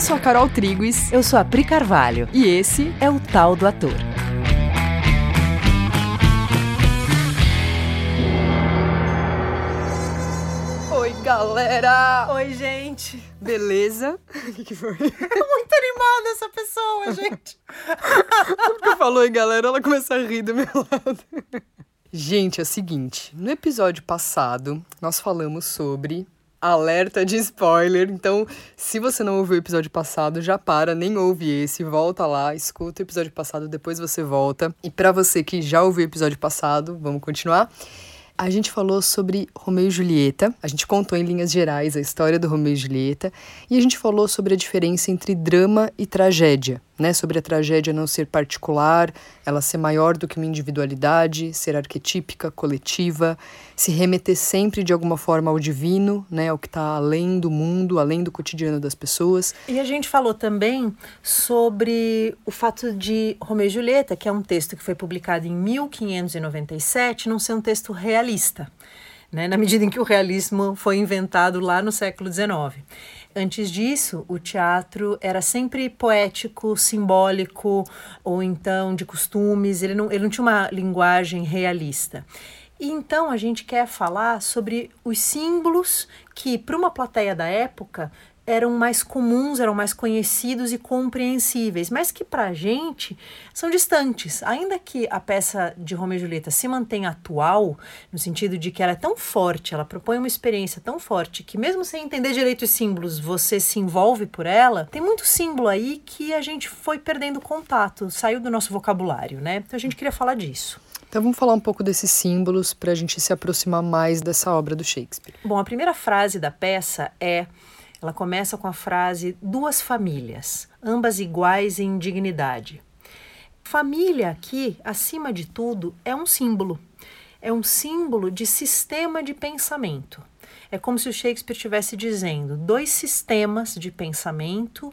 Eu sou a Carol Triguis. Eu sou a Pri Carvalho. E esse é o Tal do Ator. Oi, galera! Oi, gente! Beleza? O que, que foi? muito animada essa pessoa, gente! Porque falou, hein, galera? Ela começou a rir do meu lado. Gente, é o seguinte: no episódio passado, nós falamos sobre alerta de spoiler. Então, se você não ouviu o episódio passado, já para, nem ouve esse, volta lá, escuta o episódio passado, depois você volta. E para você que já ouviu o episódio passado, vamos continuar. A gente falou sobre Romeu e Julieta, a gente contou em linhas gerais a história do Romeu e Julieta, e a gente falou sobre a diferença entre drama e tragédia né, sobre a tragédia não ser particular, ela ser maior do que uma individualidade, ser arquetípica, coletiva, se remeter sempre de alguma forma ao divino, né, ao que está além do mundo, além do cotidiano das pessoas. E a gente falou também sobre o fato de Romeu e Julieta, que é um texto que foi publicado em 1597, não ser um texto realista, né, na medida em que o realismo foi inventado lá no século XIX. Antes disso, o teatro era sempre poético, simbólico, ou então de costumes, ele não, ele não tinha uma linguagem realista. E então a gente quer falar sobre os símbolos que, para uma plateia da época, eram mais comuns, eram mais conhecidos e compreensíveis, mas que para a gente são distantes. Ainda que a peça de Romeu e Julieta se mantenha atual, no sentido de que ela é tão forte, ela propõe uma experiência tão forte, que mesmo sem entender direito os símbolos, você se envolve por ela, tem muito símbolo aí que a gente foi perdendo contato, saiu do nosso vocabulário, né? Então a gente queria falar disso. Então vamos falar um pouco desses símbolos para a gente se aproximar mais dessa obra do Shakespeare. Bom, a primeira frase da peça é ela começa com a frase duas famílias, ambas iguais em dignidade. Família aqui, acima de tudo, é um símbolo. É um símbolo de sistema de pensamento. É como se o Shakespeare estivesse dizendo dois sistemas de pensamento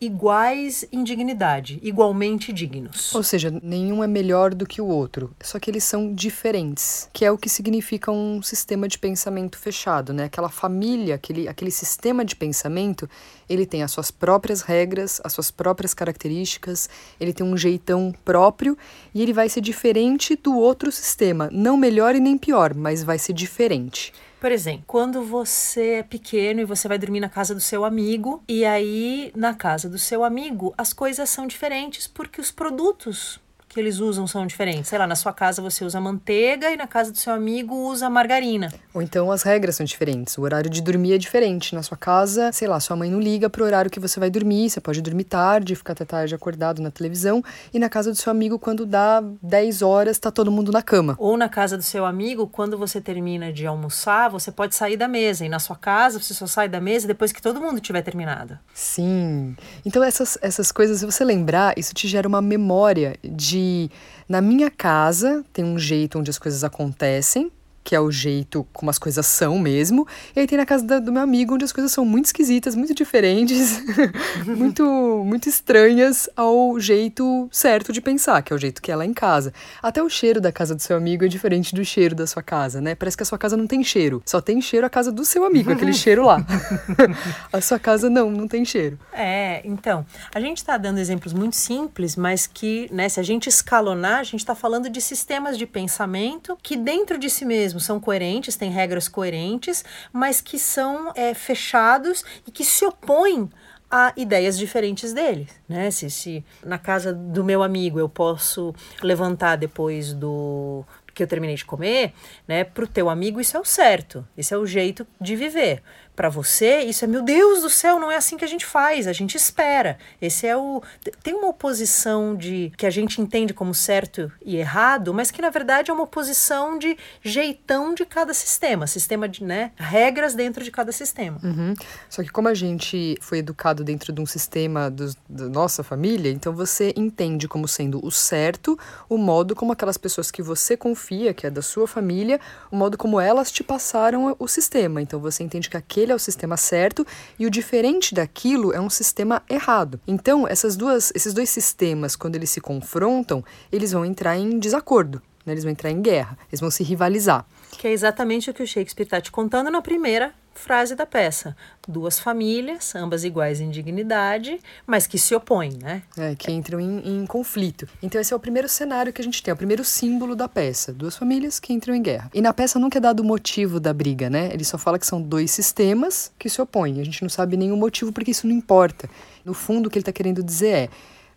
iguais em dignidade, igualmente dignos. Ou seja, nenhum é melhor do que o outro, só que eles são diferentes, que é o que significa um sistema de pensamento fechado, né? Aquela família, aquele, aquele sistema de pensamento, ele tem as suas próprias regras, as suas próprias características, ele tem um jeitão próprio e ele vai ser diferente do outro sistema, não melhor e nem pior, mas vai ser diferente. Por exemplo, quando você é pequeno e você vai dormir na casa do seu amigo, e aí na casa do seu amigo as coisas são diferentes porque os produtos que eles usam são diferentes. Sei lá, na sua casa você usa manteiga e na casa do seu amigo usa margarina. Ou então as regras são diferentes. O horário de dormir é diferente. Na sua casa, sei lá, sua mãe não liga pro horário que você vai dormir. Você pode dormir tarde, ficar até tarde acordado na televisão. E na casa do seu amigo, quando dá 10 horas, tá todo mundo na cama. Ou na casa do seu amigo, quando você termina de almoçar, você pode sair da mesa. E na sua casa, você só sai da mesa depois que todo mundo tiver terminado. Sim. Então essas, essas coisas, se você lembrar, isso te gera uma memória de na minha casa tem um jeito onde as coisas acontecem, que é o jeito como as coisas são mesmo. E aí tem na casa da, do meu amigo, onde as coisas são muito esquisitas, muito diferentes, muito, muito estranhas ao jeito certo de pensar, que é o jeito que ela é em casa. Até o cheiro da casa do seu amigo é diferente do cheiro da sua casa, né? Parece que a sua casa não tem cheiro. Só tem cheiro a casa do seu amigo, aquele cheiro lá. a sua casa não, não tem cheiro. É, então, a gente está dando exemplos muito simples, mas que, né, se a gente escalonar, a gente está falando de sistemas de pensamento que dentro de si mesmo mesmo são coerentes, têm regras coerentes, mas que são é, fechados e que se opõem a ideias diferentes dele, né? Se, se na casa do meu amigo eu posso levantar depois do que eu terminei de comer, né? Para o teu amigo isso é o certo, esse é o jeito de viver para você, isso é, meu Deus do céu, não é assim que a gente faz, a gente espera. Esse é o. Tem uma oposição de que a gente entende como certo e errado, mas que na verdade é uma oposição de jeitão de cada sistema, sistema de, né? Regras dentro de cada sistema. Uhum. Só que como a gente foi educado dentro de um sistema do, da nossa família, então você entende como sendo o certo, o modo como aquelas pessoas que você confia, que é da sua família, o modo como elas te passaram o sistema. Então você entende que aquele aquele é o sistema certo e o diferente daquilo é um sistema errado. Então, essas duas, esses dois sistemas, quando eles se confrontam, eles vão entrar em desacordo, né? eles vão entrar em guerra, eles vão se rivalizar. Que é exatamente o que o Shakespeare está te contando na primeira frase da peça. Duas famílias, ambas iguais em dignidade, mas que se opõem, né? É, que entram em, em, conflito. Então esse é o primeiro cenário que a gente tem, é o primeiro símbolo da peça. Duas famílias que entram em guerra. E na peça nunca é dado o motivo da briga, né? Ele só fala que são dois sistemas que se opõem. A gente não sabe nenhum motivo porque isso não importa. No fundo, o que ele está querendo dizer é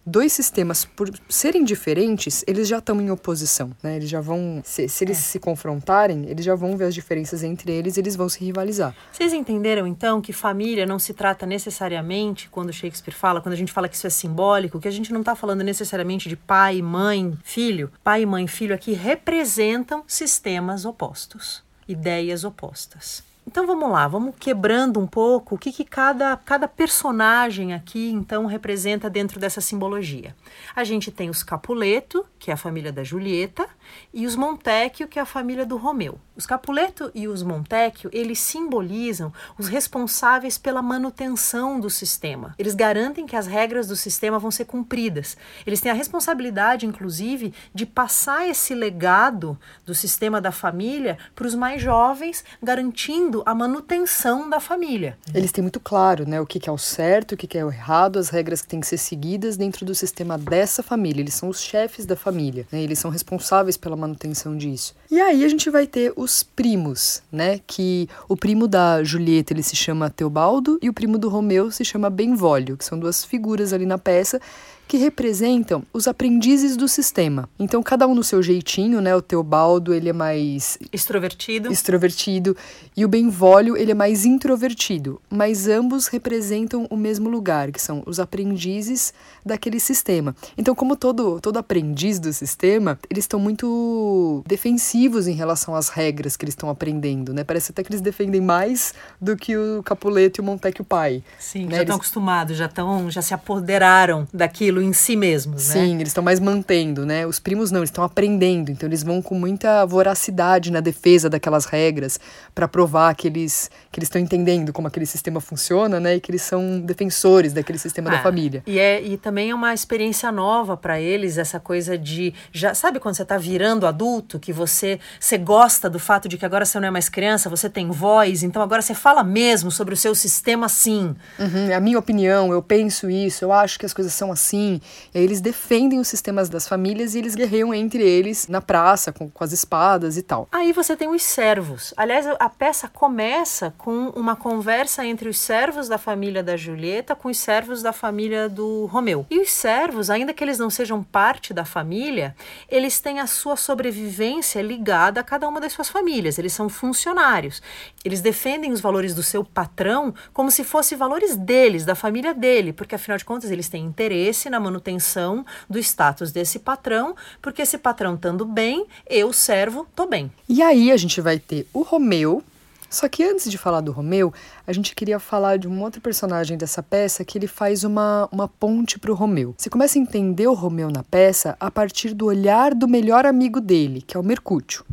dois sistemas, por serem diferentes, eles já estão em oposição, né? Eles já vão, se, se eles é. se confrontarem, eles já vão ver as diferenças entre eles e eles vão se rivalizar. Vocês entenderam, então, que família não se trata necessariamente, quando Shakespeare fala, quando a gente fala que isso é simbólico, que a gente não está falando necessariamente de pai, mãe, filho. Pai, mãe, filho aqui representam sistemas opostos, ideias opostas. Então vamos lá, vamos quebrando um pouco o que, que cada, cada personagem aqui então representa dentro dessa simbologia. A gente tem os Capuleto, que é a família da Julieta, e os Montecchio, que é a família do Romeu. Os Capuleto e os Montecchio, eles simbolizam os responsáveis pela manutenção do sistema. Eles garantem que as regras do sistema vão ser cumpridas. Eles têm a responsabilidade, inclusive, de passar esse legado do sistema da família para os mais jovens, garantindo a manutenção da família. Eles têm muito claro né, o que é o certo, o que é o errado, as regras que têm que ser seguidas dentro do sistema dessa família. Eles são os chefes da família, né, eles são responsáveis pela manutenção disso. E aí a gente vai ter os primos, né? Que o primo da Julieta ele se chama Teobaldo e o primo do Romeu se chama Benvolio, que são duas figuras ali na peça que representam os aprendizes do sistema. Então, cada um no seu jeitinho, né? O Teobaldo, ele é mais... Extrovertido. Extrovertido. E o Benvolio, ele é mais introvertido. Mas ambos representam o mesmo lugar, que são os aprendizes daquele sistema. Então, como todo, todo aprendiz do sistema, eles estão muito defensivos em relação às regras que eles estão aprendendo, né? Parece até que eles defendem mais do que o Capuleto e o Montecchio pai. Sim, né? já estão eles... acostumados, já, estão, já se apoderaram daquilo em si mesmos, né? Sim, eles estão mais mantendo, né? Os primos não, eles estão aprendendo, então eles vão com muita voracidade na defesa daquelas regras para provar que eles que eles estão entendendo como aquele sistema funciona, né? E que eles são defensores daquele sistema ah, da família. E é e também é uma experiência nova para eles essa coisa de já sabe quando você está virando adulto que você você gosta do fato de que agora você não é mais criança, você tem voz, então agora você fala mesmo sobre o seu sistema sim. Uhum, é a minha opinião, eu penso isso, eu acho que as coisas são assim eles defendem os sistemas das famílias e eles guerreiam entre eles na praça, com, com as espadas e tal. Aí você tem os servos. Aliás, a peça começa com uma conversa entre os servos da família da Julieta com os servos da família do Romeu. E os servos, ainda que eles não sejam parte da família, eles têm a sua sobrevivência ligada a cada uma das suas famílias. Eles são funcionários. Eles defendem os valores do seu patrão como se fossem valores deles, da família dele, porque afinal de contas eles têm interesse na na manutenção do status desse patrão, porque esse patrão estando bem, eu, servo, tô bem. E aí a gente vai ter o Romeu. Só que antes de falar do Romeu, a gente queria falar de um outro personagem dessa peça que ele faz uma, uma ponte para o Romeu. Você começa a entender o Romeu na peça a partir do olhar do melhor amigo dele, que é o Mercúrio.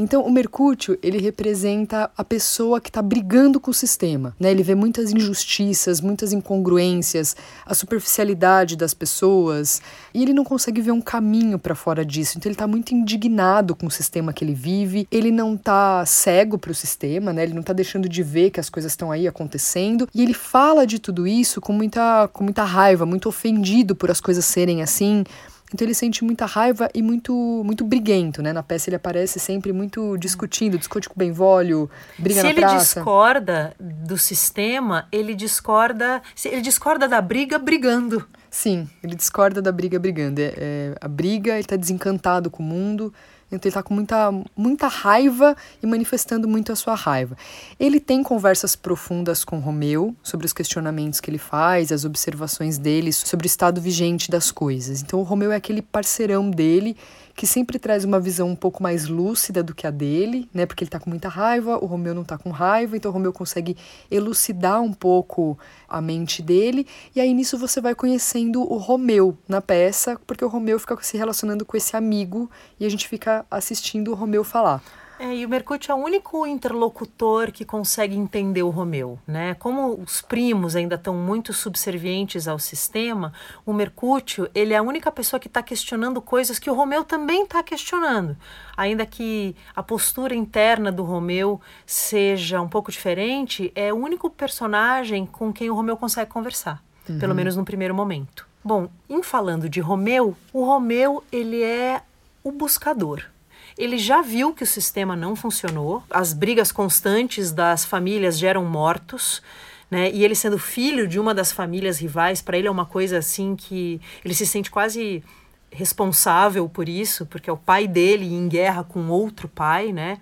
Então, o Mercúrio, ele representa a pessoa que está brigando com o sistema, né? Ele vê muitas injustiças, muitas incongruências, a superficialidade das pessoas, e ele não consegue ver um caminho para fora disso. Então, ele está muito indignado com o sistema que ele vive, ele não está cego para o sistema, né? Ele não está deixando de ver que as coisas estão aí acontecendo, e ele fala de tudo isso com muita, com muita raiva, muito ofendido por as coisas serem assim, então ele sente muita raiva e muito muito briguento, né? Na peça ele aparece sempre muito discutindo, discute com o Benvolio, briga se na praça. Se ele discorda do sistema, ele discorda, ele discorda da briga brigando. Sim, ele discorda da briga brigando. É, é a briga, ele está desencantado com o mundo, então ele está com muita, muita raiva e manifestando muito a sua raiva. Ele tem conversas profundas com Romeu sobre os questionamentos que ele faz, as observações dele sobre o estado vigente das coisas. Então o Romeu é aquele parceirão dele que sempre traz uma visão um pouco mais lúcida do que a dele, né? Porque ele está com muita raiva, o Romeu não está com raiva, então o Romeu consegue elucidar um pouco a mente dele, e aí nisso você vai conhecendo o Romeu na peça, porque o Romeu fica se relacionando com esse amigo e a gente fica assistindo o Romeu falar. É, e o Mercúrio é o único interlocutor que consegue entender o Romeu, né? Como os primos ainda estão muito subservientes ao sistema, o Mercúrio, ele é a única pessoa que está questionando coisas que o Romeu também está questionando. Ainda que a postura interna do Romeu seja um pouco diferente, é o único personagem com quem o Romeu consegue conversar, uhum. pelo menos no primeiro momento. Bom, em falando de Romeu, o Romeu, ele é o buscador ele já viu que o sistema não funcionou, as brigas constantes das famílias geram mortos. Né? E ele sendo filho de uma das famílias rivais, para ele é uma coisa assim que ele se sente quase responsável por isso, porque é o pai dele em guerra com outro pai, né?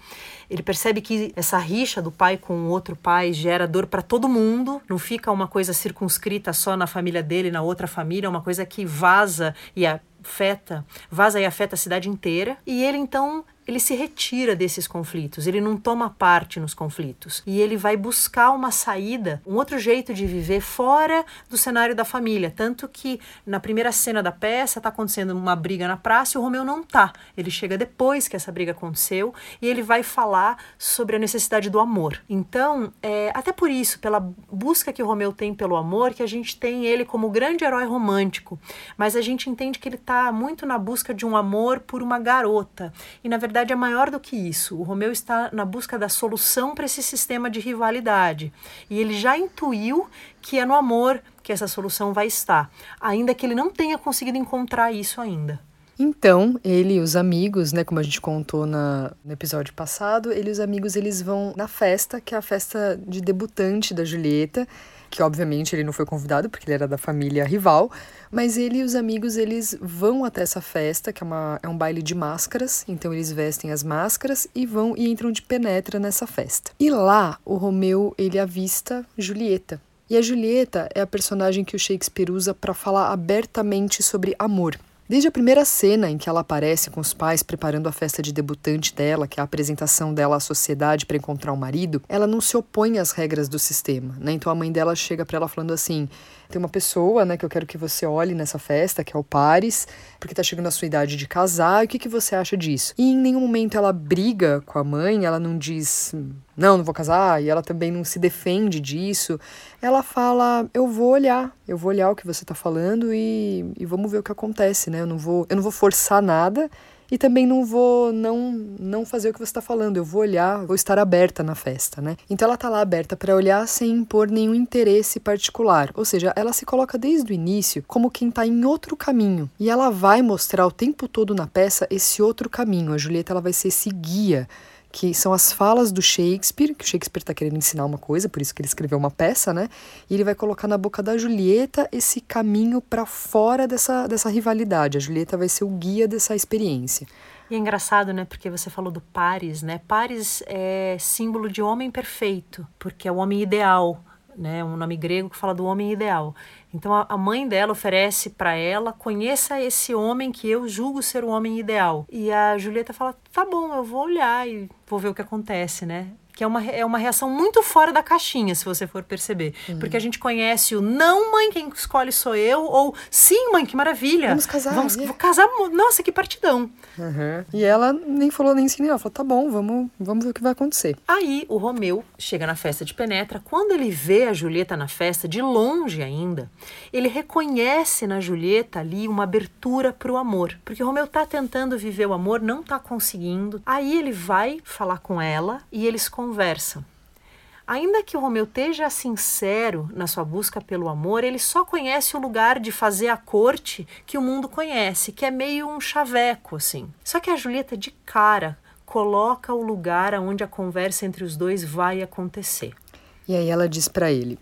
Ele percebe que essa rixa do pai com outro pai gera dor para todo mundo, não fica uma coisa circunscrita só na família dele, na outra família, é uma coisa que vaza e a afeta, vaza e afeta a cidade inteira. E ele então ele se retira desses conflitos, ele não toma parte nos conflitos e ele vai buscar uma saída, um outro jeito de viver fora do cenário da família. Tanto que na primeira cena da peça está acontecendo uma briga na praça e o Romeu não tá. Ele chega depois que essa briga aconteceu e ele vai falar sobre a necessidade do amor. Então, é, até por isso, pela busca que o Romeu tem pelo amor, que a gente tem ele como grande herói romântico, mas a gente entende que ele está muito na busca de um amor por uma garota e na verdade verdade é maior do que isso. O Romeu está na busca da solução para esse sistema de rivalidade. E ele já intuiu que é no amor que essa solução vai estar, ainda que ele não tenha conseguido encontrar isso ainda. Então, ele e os amigos, né, como a gente contou na, no episódio passado, ele e os amigos eles vão na festa, que é a festa de debutante da Julieta, que obviamente ele não foi convidado porque ele era da família rival, mas ele e os amigos eles vão até essa festa, que é, uma, é um baile de máscaras, então eles vestem as máscaras e vão e entram de penetra nessa festa. E lá o Romeu ele avista Julieta. E a Julieta é a personagem que o Shakespeare usa para falar abertamente sobre amor. Desde a primeira cena em que ela aparece com os pais preparando a festa de debutante dela, que é a apresentação dela à sociedade para encontrar o um marido, ela não se opõe às regras do sistema, né? Então a mãe dela chega para ela falando assim: tem uma pessoa, né, que eu quero que você olhe nessa festa, que é o Paris, porque tá chegando a sua idade de casar, e o que, que você acha disso? E em nenhum momento ela briga com a mãe, ela não diz, não, não vou casar, e ela também não se defende disso. Ela fala, eu vou olhar, eu vou olhar o que você tá falando e, e vamos ver o que acontece, né? Eu não vou, eu não vou forçar nada e também não vou não não fazer o que você está falando, eu vou olhar, vou estar aberta na festa, né? Então ela está lá aberta para olhar sem impor nenhum interesse particular, ou seja, ela se coloca desde o início como quem está em outro caminho e ela vai mostrar o tempo todo na peça esse outro caminho. A Julieta ela vai ser esse guia que são as falas do Shakespeare, que o Shakespeare está querendo ensinar uma coisa, por isso que ele escreveu uma peça, né? E ele vai colocar na boca da Julieta esse caminho para fora dessa, dessa rivalidade. A Julieta vai ser o guia dessa experiência. E é engraçado, né? Porque você falou do Paris, né? Paris é símbolo de homem perfeito, porque é o homem ideal, né? Um nome grego que fala do homem ideal. Então a, mãe dela oferece para ela: conheça esse homem que eu julgo ser o homem ideal. E a Julieta fala: tá bom, eu vou olhar e vou ver o que acontece, né? Que é uma, é uma reação muito fora da caixinha, se você for perceber. Uhum. Porque a gente conhece o não, mãe, quem escolhe sou eu, ou sim, mãe, que maravilha. Vamos casar. Vamos yeah. casar, nossa, que partidão. Uhum. E ela nem falou nem sim, ela falou, tá bom, vamos, vamos ver o que vai acontecer. Aí o Romeu chega na festa de Penetra, quando ele vê a Julieta na festa, de longe ainda, ele reconhece na Julieta ali uma abertura para o amor. Porque o Romeu tá tentando viver o amor, não tá conseguindo. Aí ele vai falar com ela e eles conversam conversa. Ainda que o Romeu esteja sincero na sua busca pelo amor, ele só conhece o lugar de fazer a corte que o mundo conhece, que é meio um chaveco, assim. Só que a Julieta, de cara, coloca o lugar onde a conversa entre os dois vai acontecer. E aí ela diz para ele: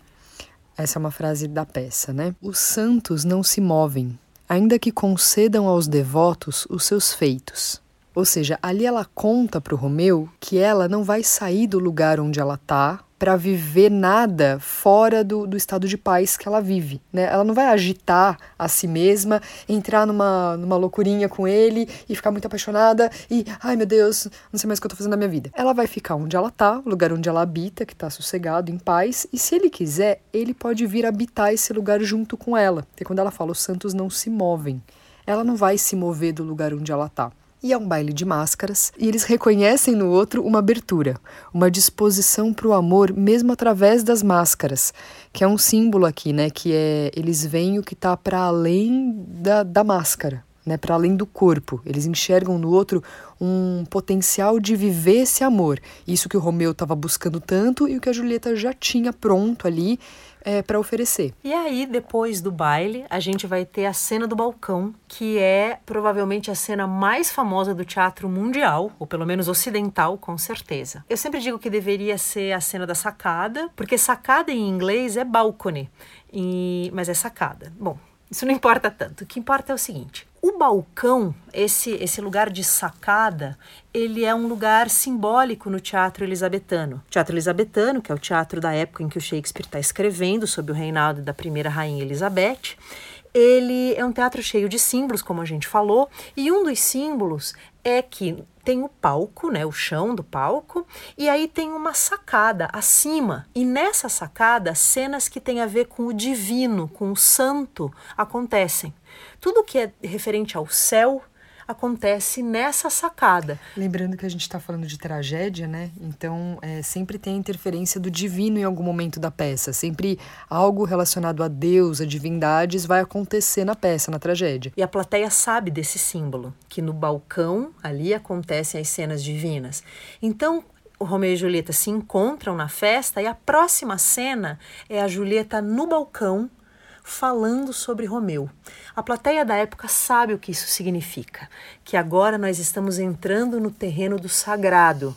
essa é uma frase da peça, né? Os santos não se movem, ainda que concedam aos devotos os seus feitos. Ou seja, ali ela conta para o Romeu que ela não vai sair do lugar onde ela está para viver nada fora do, do estado de paz que ela vive. Né? Ela não vai agitar a si mesma, entrar numa, numa loucurinha com ele e ficar muito apaixonada e, ai meu Deus, não sei mais o que eu tô fazendo na minha vida. Ela vai ficar onde ela tá, o lugar onde ela habita, que tá sossegado, em paz, e se ele quiser, ele pode vir habitar esse lugar junto com ela. Porque quando ela fala os santos não se movem, ela não vai se mover do lugar onde ela tá. E é um baile de máscaras, e eles reconhecem no outro uma abertura, uma disposição para o amor mesmo através das máscaras, que é um símbolo aqui, né, que é eles veem o que está para além da, da máscara, né, para além do corpo. Eles enxergam no outro um potencial de viver esse amor. Isso que o Romeu estava buscando tanto e o que a Julieta já tinha pronto ali é, para oferecer. E aí, depois do baile, a gente vai ter a cena do balcão, que é provavelmente a cena mais famosa do teatro mundial, ou pelo menos ocidental, com certeza. Eu sempre digo que deveria ser a cena da sacada, porque sacada em inglês é balcony, e... mas é sacada. Bom, isso não importa tanto. O que importa é o seguinte: o balcão, esse, esse lugar de sacada, ele é um lugar simbólico no teatro elisabetano. O teatro elisabetano, que é o teatro da época em que o Shakespeare está escrevendo sobre o reinado da primeira rainha Elizabeth, ele é um teatro cheio de símbolos, como a gente falou, e um dos símbolos é que tem o palco, né, o chão do palco, e aí tem uma sacada acima. E nessa sacada, cenas que têm a ver com o divino, com o santo, acontecem. Tudo que é referente ao céu acontece nessa sacada. Lembrando que a gente está falando de tragédia, né? Então é, sempre tem a interferência do divino em algum momento da peça. Sempre algo relacionado a Deus, a divindades, vai acontecer na peça, na tragédia. E a plateia sabe desse símbolo, que no balcão ali acontecem as cenas divinas. Então o Romeu e Julieta se encontram na festa e a próxima cena é a Julieta no balcão falando sobre Romeu. A plateia da época sabe o que isso significa, que agora nós estamos entrando no terreno do sagrado.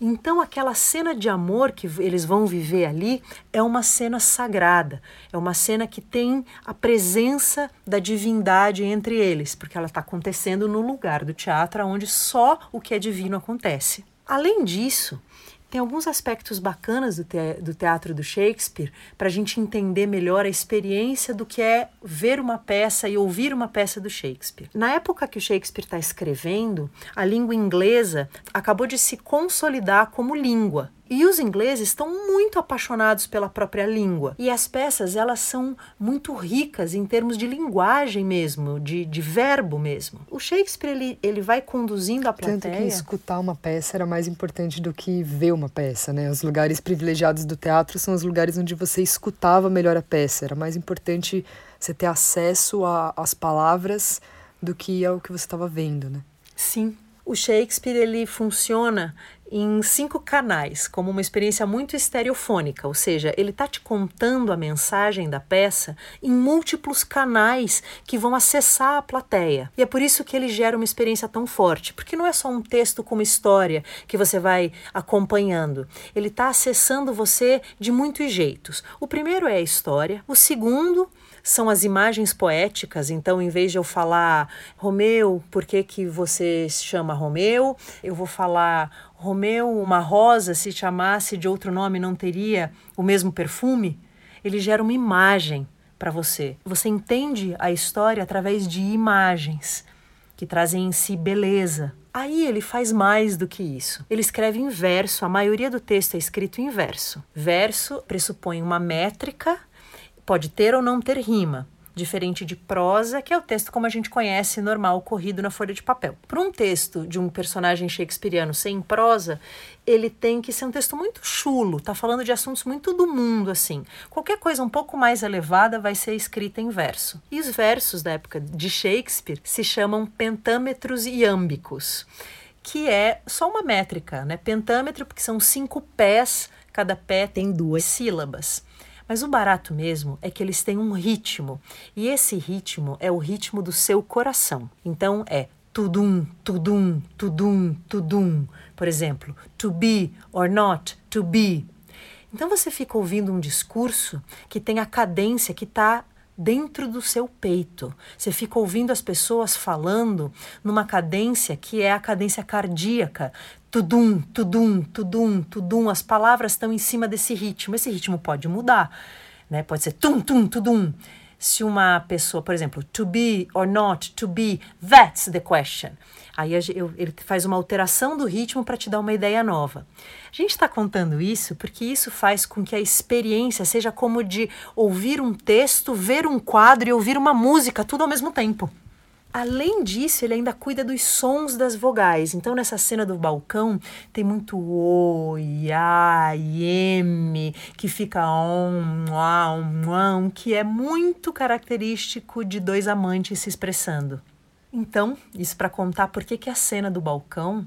Então, aquela cena de amor que eles vão viver ali é uma cena sagrada, é uma cena que tem a presença da divindade entre eles, porque ela está acontecendo no lugar do teatro onde só o que é divino acontece. Além disso, tem alguns aspectos bacanas do, te do teatro do Shakespeare para a gente entender melhor a experiência do que é ver uma peça e ouvir uma peça do Shakespeare. Na época que o Shakespeare está escrevendo, a língua inglesa acabou de se consolidar como língua. E os ingleses estão muito apaixonados pela própria língua. E as peças, elas são muito ricas em termos de linguagem mesmo, de, de verbo mesmo. O Shakespeare, ele, ele vai conduzindo a plateia... Tanto que escutar uma peça era mais importante do que ver uma peça, né? Os lugares privilegiados do teatro são os lugares onde você escutava melhor a peça. Era mais importante você ter acesso às palavras do que ao que você estava vendo, né? Sim. O Shakespeare, ele funciona em cinco canais, como uma experiência muito estereofônica, ou seja, ele está te contando a mensagem da peça em múltiplos canais que vão acessar a plateia. E é por isso que ele gera uma experiência tão forte, porque não é só um texto com uma história que você vai acompanhando, ele está acessando você de muitos jeitos. O primeiro é a história, o segundo são as imagens poéticas. Então, em vez de eu falar Romeu, por que, que você se chama Romeu? Eu vou falar Romeu, uma rosa, se chamasse de outro nome, não teria o mesmo perfume? Ele gera uma imagem para você. Você entende a história através de imagens que trazem em si beleza. Aí ele faz mais do que isso. Ele escreve em verso, a maioria do texto é escrito em verso. Verso pressupõe uma métrica Pode ter ou não ter rima, diferente de prosa, que é o texto como a gente conhece, normal, corrido na folha de papel. Para um texto de um personagem shakespeariano sem prosa, ele tem que ser um texto muito chulo, tá falando de assuntos muito do mundo, assim. Qualquer coisa um pouco mais elevada vai ser escrita em verso. E os versos da época de Shakespeare se chamam pentâmetros iâmbicos, que é só uma métrica, né? Pentâmetro, porque são cinco pés, cada pé tem duas sílabas. Mas o barato mesmo é que eles têm um ritmo, e esse ritmo é o ritmo do seu coração. Então é tudum, tudum, tudum, tudum. Por exemplo, to be or not to be. Então você fica ouvindo um discurso que tem a cadência que está dentro do seu peito. Você fica ouvindo as pessoas falando numa cadência que é a cadência cardíaca. Tudum, tudum, tudum, tudum. As palavras estão em cima desse ritmo. Esse ritmo pode mudar, né? Pode ser tum, tum, tudum. Se uma pessoa, por exemplo, to be or not to be, that's the question. Aí eu, ele faz uma alteração do ritmo para te dar uma ideia nova. A gente está contando isso porque isso faz com que a experiência seja como de ouvir um texto, ver um quadro e ouvir uma música, tudo ao mesmo tempo. Além disso, ele ainda cuida dos sons das vogais. Então, nessa cena do balcão, tem muito o, ya, m, que fica on, on, on, que é muito característico de dois amantes se expressando. Então, isso para contar por que a cena do balcão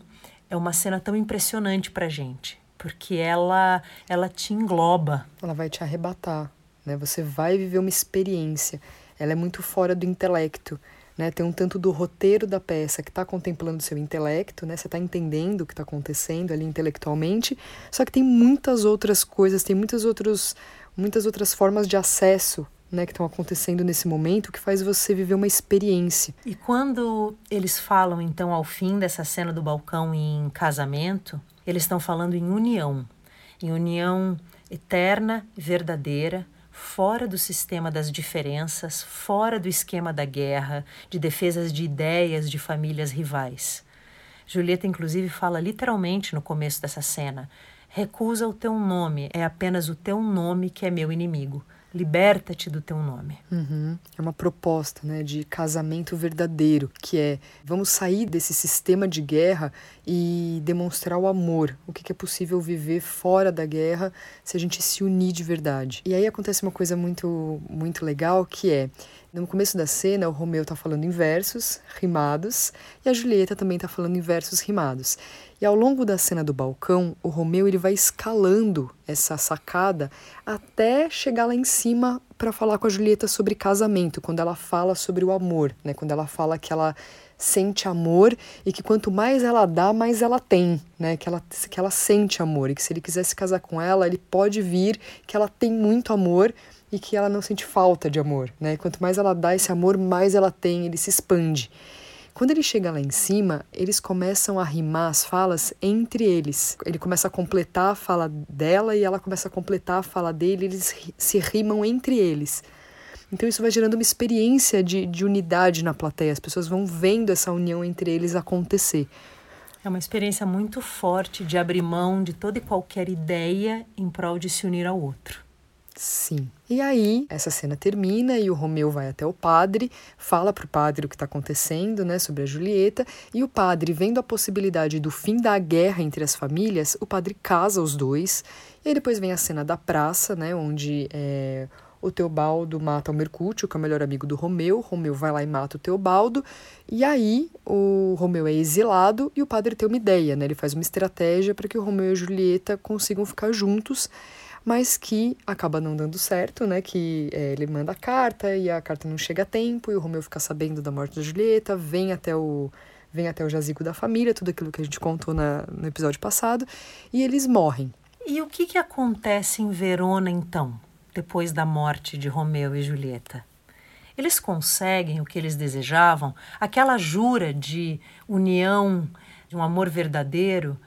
é uma cena tão impressionante para gente. Porque ela, ela te engloba. Ela vai te arrebatar, né? Você vai viver uma experiência. Ela é muito fora do intelecto né? Tem um tanto do roteiro da peça que está contemplando o seu intelecto, né? Você está entendendo o que está acontecendo ali intelectualmente, só que tem muitas outras coisas, tem muitas, outros, muitas outras formas de acesso né, que estão acontecendo nesse momento que faz você viver uma experiência. E quando eles falam, então, ao fim dessa cena do balcão em casamento, eles estão falando em união, em união eterna, verdadeira, fora do sistema das diferenças, fora do esquema da guerra, de defesas de ideias de famílias rivais. Julieta, inclusive, fala literalmente no começo dessa cena: recusa o teu nome, é apenas o teu nome que é meu inimigo liberta-te do teu nome. Uhum. É uma proposta né, de casamento verdadeiro, que é vamos sair desse sistema de guerra e demonstrar o amor, o que é possível viver fora da guerra se a gente se unir de verdade. E aí acontece uma coisa muito, muito legal que é no começo da cena, o Romeu está falando em versos rimados e a Julieta também está falando em versos rimados. E ao longo da cena do balcão, o Romeu ele vai escalando essa sacada até chegar lá em cima para falar com a Julieta sobre casamento, quando ela fala sobre o amor, né? Quando ela fala que ela sente amor e que quanto mais ela dá, mais ela tem, né? Que ela, que ela sente amor e que se ele quiser se casar com ela, ele pode vir, que ela tem muito amor e que ela não sente falta de amor, né? Quanto mais ela dá esse amor, mais ela tem, ele se expande. Quando ele chega lá em cima, eles começam a rimar as falas entre eles. Ele começa a completar a fala dela e ela começa a completar a fala dele, eles se rimam entre eles. Então isso vai gerando uma experiência de, de unidade na plateia, as pessoas vão vendo essa união entre eles acontecer. É uma experiência muito forte de abrir mão de toda e qualquer ideia em prol de se unir ao outro. Sim. E aí, essa cena termina e o Romeu vai até o padre, fala para o padre o que está acontecendo, né, sobre a Julieta, e o padre, vendo a possibilidade do fim da guerra entre as famílias, o padre casa os dois. E aí depois vem a cena da praça, né, onde é, o Teobaldo mata o Mercúcio, que é o melhor amigo do Romeu. Romeu vai lá e mata o Teobaldo. E aí o Romeu é exilado e o padre tem uma ideia, né? Ele faz uma estratégia para que o Romeu e a Julieta consigam ficar juntos mas que acaba não dando certo, né? Que é, ele manda a carta e a carta não chega a tempo, e o Romeu fica sabendo da morte da Julieta, vem até o vem até o jazigo da família, tudo aquilo que a gente contou na, no episódio passado, e eles morrem. E o que, que acontece em Verona então, depois da morte de Romeu e Julieta? Eles conseguem o que eles desejavam, aquela jura de união, de um amor verdadeiro,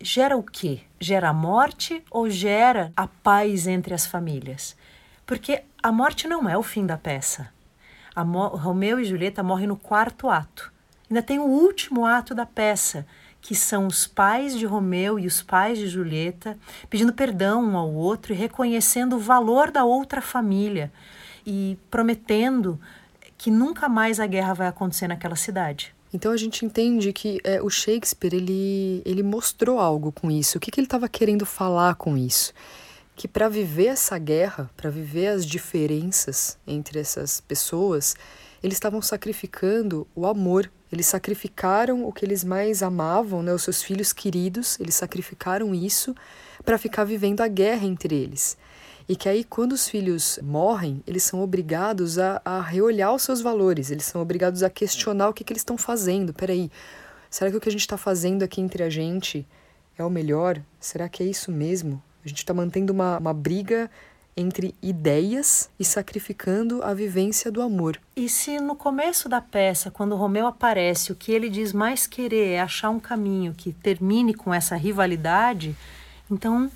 gera o quê? Gera a morte ou gera a paz entre as famílias? Porque a morte não é o fim da peça. Romeu e Julieta morrem no quarto ato. Ainda tem o último ato da peça, que são os pais de Romeu e os pais de Julieta pedindo perdão um ao outro e reconhecendo o valor da outra família e prometendo que nunca mais a guerra vai acontecer naquela cidade. Então a gente entende que é, o Shakespeare ele, ele mostrou algo com isso. O que, que ele estava querendo falar com isso? Que para viver essa guerra, para viver as diferenças entre essas pessoas, eles estavam sacrificando o amor. Eles sacrificaram o que eles mais amavam, né, os seus filhos queridos. Eles sacrificaram isso para ficar vivendo a guerra entre eles. E que aí, quando os filhos morrem, eles são obrigados a, a reolhar os seus valores, eles são obrigados a questionar o que, que eles estão fazendo. Peraí, será que o que a gente está fazendo aqui entre a gente é o melhor? Será que é isso mesmo? A gente está mantendo uma, uma briga entre ideias e sacrificando a vivência do amor. E se no começo da peça, quando Romeu aparece, o que ele diz mais querer é achar um caminho que termine com essa rivalidade, então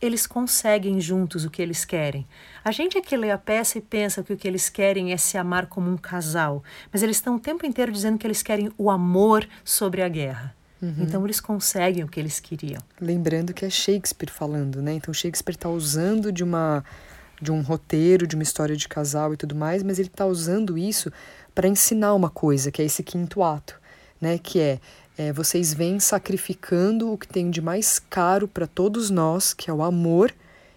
eles conseguem juntos o que eles querem. A gente é que lê a peça e pensa que o que eles querem é se amar como um casal, mas eles estão o tempo inteiro dizendo que eles querem o amor sobre a guerra. Uhum. Então eles conseguem o que eles queriam. Lembrando que é Shakespeare falando, né? Então Shakespeare está usando de uma de um roteiro, de uma história de casal e tudo mais, mas ele está usando isso para ensinar uma coisa, que é esse quinto ato, né? Que é, é vocês vêm sacrificando o que tem de mais caro para todos nós, que é o amor,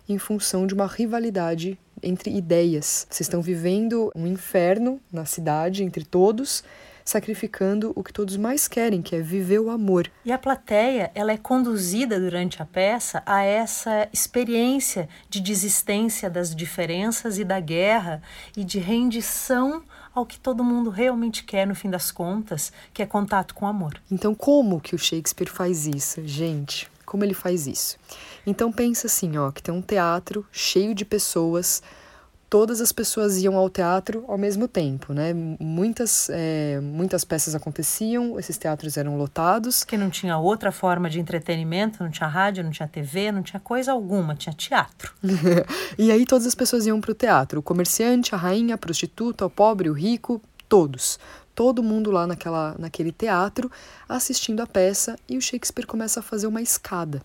em função de uma rivalidade entre ideias. Vocês estão vivendo um inferno na cidade entre todos sacrificando o que todos mais querem, que é viver o amor. E a plateia, ela é conduzida durante a peça a essa experiência de desistência das diferenças e da guerra e de rendição ao que todo mundo realmente quer no fim das contas, que é contato com o amor. Então, como que o Shakespeare faz isso, gente? Como ele faz isso? Então pensa assim, ó, que tem um teatro cheio de pessoas todas as pessoas iam ao teatro ao mesmo tempo, né? Muitas, é, muitas peças aconteciam, esses teatros eram lotados. Que não tinha outra forma de entretenimento, não tinha rádio, não tinha TV, não tinha coisa alguma, tinha teatro. e aí todas as pessoas iam para o teatro, o comerciante, a rainha, a prostituta, o pobre, o rico, todos. Todo mundo lá naquela, naquele teatro assistindo a peça e o Shakespeare começa a fazer uma escada.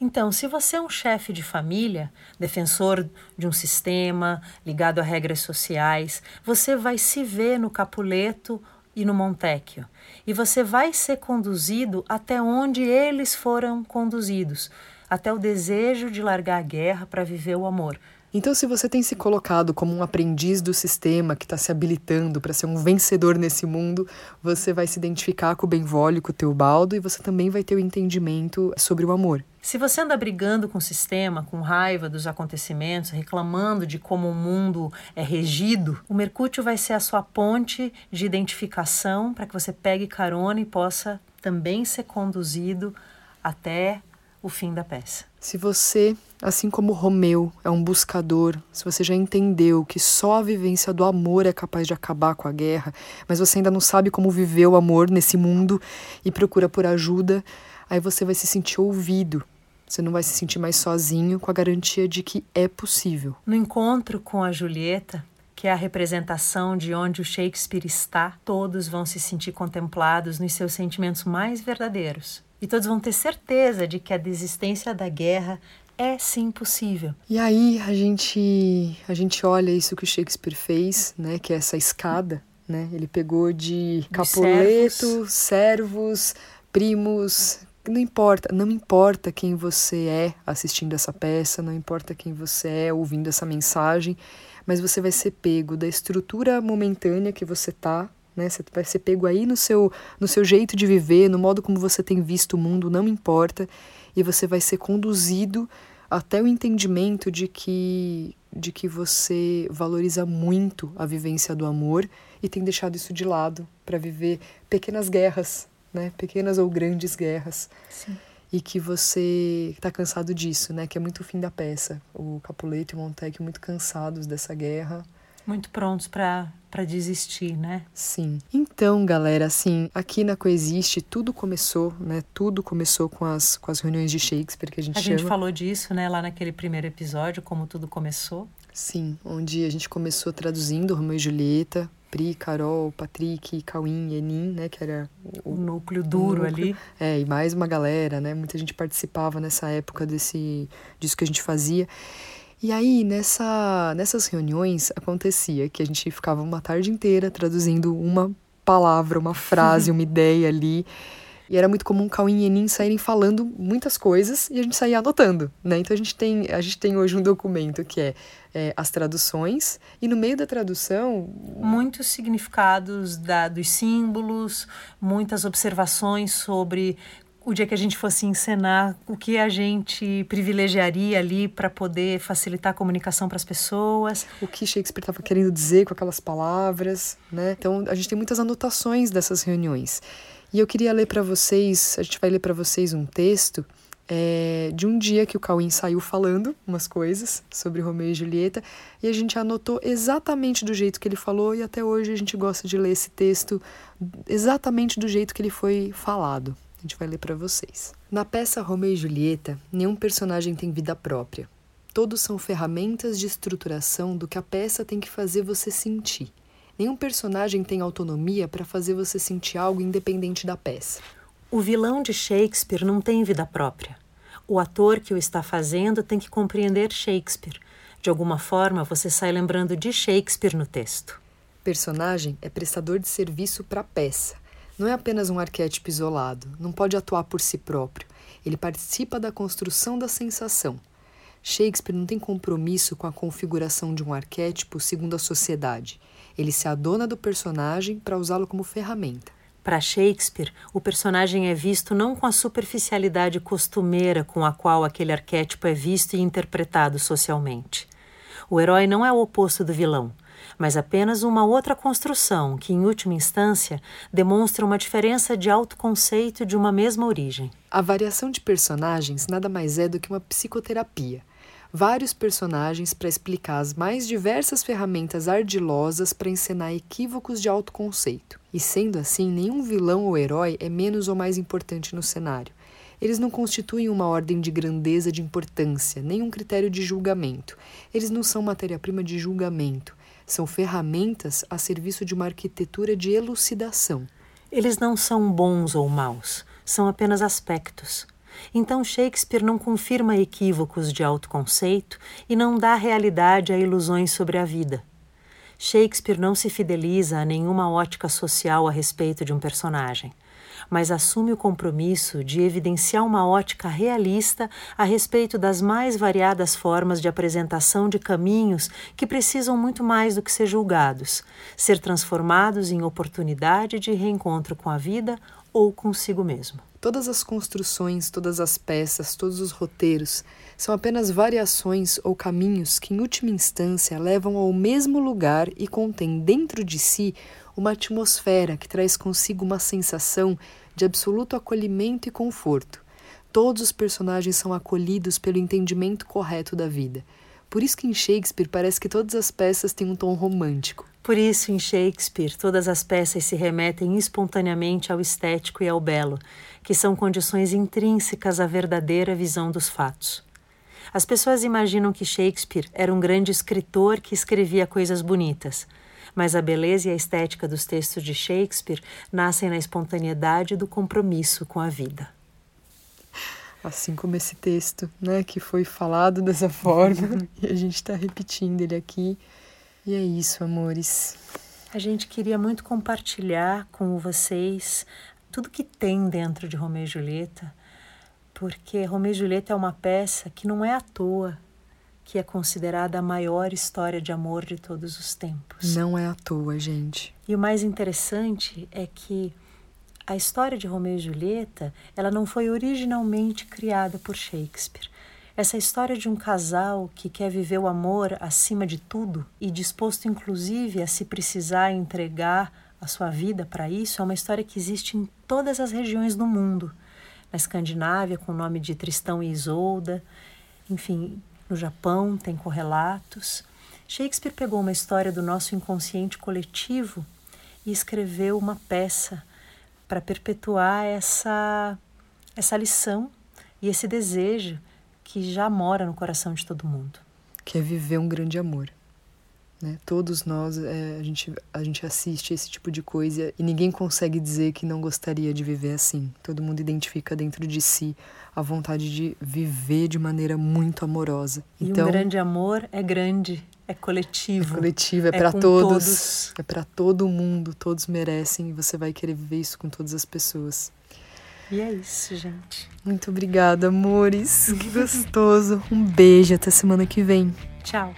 Então, se você é um chefe de família, defensor de um sistema ligado a regras sociais, você vai se ver no Capuleto e no Montecchio. E você vai ser conduzido até onde eles foram conduzidos até o desejo de largar a guerra para viver o amor. Então, se você tem se colocado como um aprendiz do sistema que está se habilitando para ser um vencedor nesse mundo, você vai se identificar com o Benvolio, com o Teobaldo, e você também vai ter o entendimento sobre o amor. Se você anda brigando com o sistema, com raiva dos acontecimentos, reclamando de como o mundo é regido, o Mercúrio vai ser a sua ponte de identificação para que você pegue carona e possa também ser conduzido até o fim da peça. Se você, assim como Romeu, é um buscador, se você já entendeu que só a vivência do amor é capaz de acabar com a guerra, mas você ainda não sabe como viver o amor nesse mundo e procura por ajuda, aí você vai se sentir ouvido. Você não vai se sentir mais sozinho com a garantia de que é possível. No encontro com a Julieta, que é a representação de onde o Shakespeare está, todos vão se sentir contemplados nos seus sentimentos mais verdadeiros. E todos vão ter certeza de que a desistência da guerra é sim possível. E aí a gente a gente olha isso que o Shakespeare fez, né, que é essa escada, né? Ele pegou de Capuleto, servos. servos, primos, não importa, não importa quem você é assistindo essa peça, não importa quem você é ouvindo essa mensagem, mas você vai ser pego da estrutura momentânea que você tá né? Você vai ser pego aí no seu, no seu jeito de viver, no modo como você tem visto o mundo, não importa, e você vai ser conduzido até o entendimento de que de que você valoriza muito a vivência do amor e tem deixado isso de lado para viver pequenas guerras, né? Pequenas ou grandes guerras. Sim. E que você está cansado disso, né? Que é muito o fim da peça. O Capuleto e o Montecchio muito cansados dessa guerra muito prontos para para desistir, né? Sim. Então, galera, assim, aqui na Coexiste tudo começou, né? Tudo começou com as, com as reuniões de Shakespeare que a gente a chama. Gente falou disso, né, lá naquele primeiro episódio, como tudo começou. Sim, onde a gente começou traduzindo Romeu e Julieta, Pri, Carol, Patrick, Cauim, Enin, né, que era o, o núcleo duro o núcleo. ali. É, e mais uma galera, né? Muita gente participava nessa época desse disso que a gente fazia. E aí, nessa, nessas reuniões, acontecia que a gente ficava uma tarde inteira traduzindo uma palavra, uma frase, uma ideia ali. E era muito comum Cauim e Enin saírem falando muitas coisas e a gente saía anotando, né? Então a gente tem, a gente tem hoje um documento que é, é as traduções e no meio da tradução... Muitos significados da, dos símbolos, muitas observações sobre o dia que a gente fosse encenar, o que a gente privilegiaria ali para poder facilitar a comunicação para as pessoas. O que Shakespeare estava querendo dizer com aquelas palavras, né? Então a gente tem muitas anotações dessas reuniões. E eu queria ler para vocês, a gente vai ler para vocês um texto é, de um dia que o Cauim saiu falando umas coisas sobre Romeu e Julieta e a gente anotou exatamente do jeito que ele falou e até hoje a gente gosta de ler esse texto exatamente do jeito que ele foi falado. A gente vai ler para vocês. Na peça Romeu e Julieta, nenhum personagem tem vida própria. Todos são ferramentas de estruturação do que a peça tem que fazer você sentir. Nenhum personagem tem autonomia para fazer você sentir algo independente da peça. O vilão de Shakespeare não tem vida própria. O ator que o está fazendo tem que compreender Shakespeare. De alguma forma, você sai lembrando de Shakespeare no texto. personagem é prestador de serviço para a peça. Não é apenas um arquétipo isolado, não pode atuar por si próprio. Ele participa da construção da sensação. Shakespeare não tem compromisso com a configuração de um arquétipo segundo a sociedade. Ele se adona do personagem para usá-lo como ferramenta. Para Shakespeare, o personagem é visto não com a superficialidade costumeira com a qual aquele arquétipo é visto e interpretado socialmente. O herói não é o oposto do vilão, mas apenas uma outra construção que, em última instância, demonstra uma diferença de autoconceito de uma mesma origem. A variação de personagens nada mais é do que uma psicoterapia vários personagens para explicar as mais diversas ferramentas ardilosas para encenar equívocos de autoconceito. E sendo assim, nenhum vilão ou herói é menos ou mais importante no cenário. Eles não constituem uma ordem de grandeza de importância, nem um critério de julgamento. Eles não são matéria-prima de julgamento. São ferramentas a serviço de uma arquitetura de elucidação. Eles não são bons ou maus, são apenas aspectos. Então Shakespeare não confirma equívocos de autoconceito e não dá realidade a ilusões sobre a vida. Shakespeare não se fideliza a nenhuma ótica social a respeito de um personagem, mas assume o compromisso de evidenciar uma ótica realista a respeito das mais variadas formas de apresentação de caminhos que precisam muito mais do que ser julgados, ser transformados em oportunidade de reencontro com a vida ou consigo mesmo. Todas as construções, todas as peças, todos os roteiros são apenas variações ou caminhos que, em última instância, levam ao mesmo lugar e contêm dentro de si uma atmosfera que traz consigo uma sensação de absoluto acolhimento e conforto. Todos os personagens são acolhidos pelo entendimento correto da vida. Por isso que em Shakespeare parece que todas as peças têm um tom romântico. Por isso, em Shakespeare, todas as peças se remetem espontaneamente ao estético e ao belo, que são condições intrínsecas à verdadeira visão dos fatos. As pessoas imaginam que Shakespeare era um grande escritor que escrevia coisas bonitas, mas a beleza e a estética dos textos de Shakespeare nascem na espontaneidade do compromisso com a vida. Assim como esse texto, né, que foi falado dessa forma, e a gente está repetindo ele aqui e é isso, amores. A gente queria muito compartilhar com vocês tudo que tem dentro de Romeu e Julieta, porque Romeu e Julieta é uma peça que não é à toa que é considerada a maior história de amor de todos os tempos. Não é à toa, gente. E o mais interessante é que a história de Romeu e Julieta, ela não foi originalmente criada por Shakespeare. Essa história de um casal que quer viver o amor acima de tudo e disposto, inclusive, a se precisar entregar a sua vida para isso, é uma história que existe em todas as regiões do mundo. Na Escandinávia, com o nome de Tristão e Isolda, enfim, no Japão tem correlatos. Shakespeare pegou uma história do nosso inconsciente coletivo e escreveu uma peça para perpetuar essa, essa lição e esse desejo que já mora no coração de todo mundo. Que é viver um grande amor. Né? Todos nós, é, a, gente, a gente assiste esse tipo de coisa e ninguém consegue dizer que não gostaria de viver assim. Todo mundo identifica dentro de si a vontade de viver de maneira muito amorosa. E então, um grande amor é grande, é coletivo. É coletivo, é, é para todos, todos. É para todo mundo, todos merecem e você vai querer viver isso com todas as pessoas. E é isso, gente. Muito obrigada, amores. Que gostoso. Um beijo, até semana que vem. Tchau.